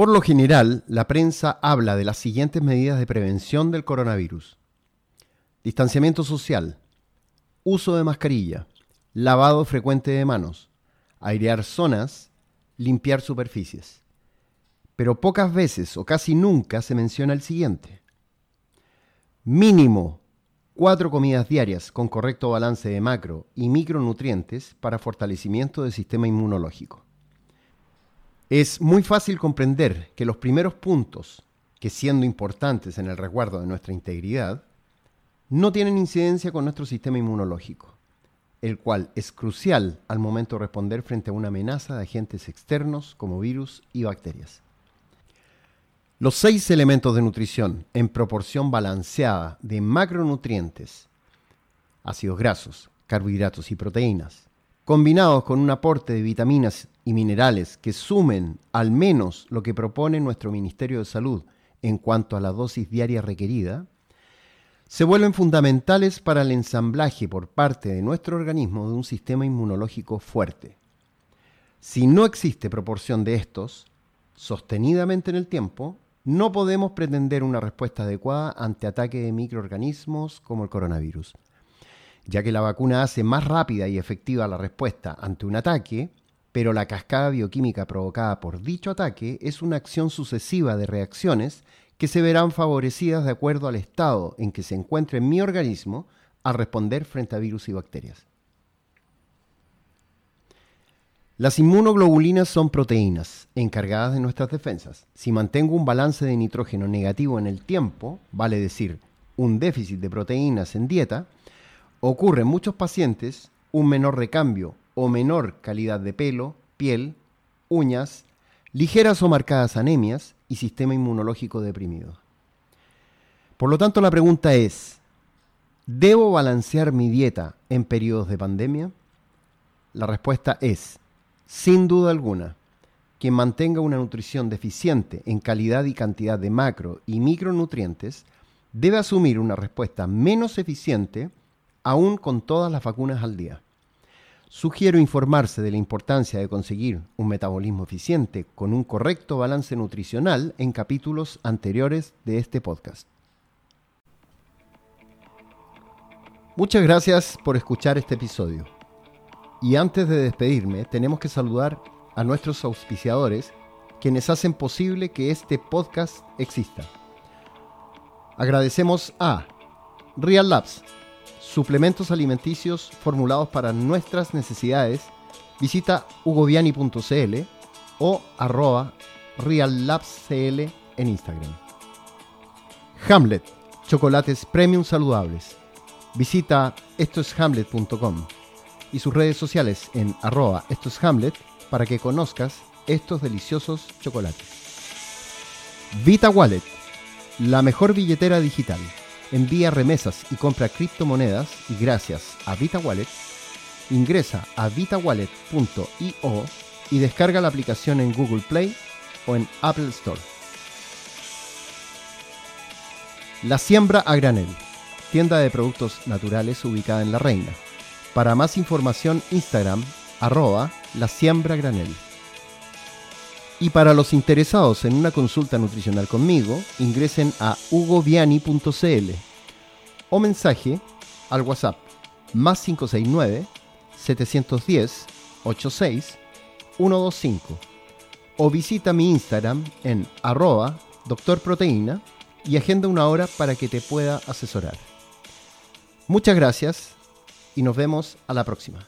Por lo general, la prensa habla de las siguientes medidas de prevención del coronavirus. Distanciamiento social, uso de mascarilla, lavado frecuente de manos, airear zonas, limpiar superficies. Pero pocas veces o casi nunca se menciona el siguiente. Mínimo cuatro comidas diarias con correcto balance de macro y micronutrientes para fortalecimiento del sistema inmunológico. Es muy fácil comprender que los primeros puntos, que siendo importantes en el resguardo de nuestra integridad, no tienen incidencia con nuestro sistema inmunológico, el cual es crucial al momento de responder frente a una amenaza de agentes externos como virus y bacterias. Los seis elementos de nutrición en proporción balanceada de macronutrientes, ácidos grasos, carbohidratos y proteínas, combinados con un aporte de vitaminas y minerales que sumen al menos lo que propone nuestro Ministerio de Salud en cuanto a la dosis diaria requerida, se vuelven fundamentales para el ensamblaje por parte de nuestro organismo de un sistema inmunológico fuerte. Si no existe proporción de estos, sostenidamente en el tiempo, no podemos pretender una respuesta adecuada ante ataques de microorganismos como el coronavirus, ya que la vacuna hace más rápida y efectiva la respuesta ante un ataque, pero la cascada bioquímica provocada por dicho ataque es una acción sucesiva de reacciones que se verán favorecidas de acuerdo al estado en que se encuentre mi organismo al responder frente a virus y bacterias. Las inmunoglobulinas son proteínas encargadas de nuestras defensas. Si mantengo un balance de nitrógeno negativo en el tiempo, vale decir, un déficit de proteínas en dieta, ocurre en muchos pacientes un menor recambio o menor calidad de pelo, piel, uñas, ligeras o marcadas anemias y sistema inmunológico deprimido. Por lo tanto, la pregunta es, ¿debo balancear mi dieta en periodos de pandemia? La respuesta es sin duda alguna, quien mantenga una nutrición deficiente en calidad y cantidad de macro y micronutrientes debe asumir una respuesta menos eficiente aún con todas las vacunas al día. Sugiero informarse de la importancia de conseguir un metabolismo eficiente con un correcto balance nutricional en capítulos anteriores de este podcast. Muchas gracias por escuchar este episodio. Y antes de despedirme, tenemos que saludar a nuestros auspiciadores, quienes hacen posible que este podcast exista. Agradecemos a Real Labs, suplementos alimenticios formulados para nuestras necesidades. Visita hugoviani.cl o arroba reallabscl en Instagram. Hamlet, chocolates premium saludables. Visita estoeshamlet.com y sus redes sociales en arroba esto es Hamlet para que conozcas estos deliciosos chocolates. Vita Wallet, la mejor billetera digital. Envía remesas y compra criptomonedas y gracias a Vita Wallet, ingresa a vitawallet.io y descarga la aplicación en Google Play o en Apple Store. La Siembra a Granel, tienda de productos naturales ubicada en La Reina para más información, Instagram, arroba la siembra granel. Y para los interesados en una consulta nutricional conmigo, ingresen a hugoviani.cl o mensaje al WhatsApp más 569 710 86 125 o visita mi Instagram en arroba doctorproteína y agenda una hora para que te pueda asesorar. Muchas gracias y nos vemos a la próxima.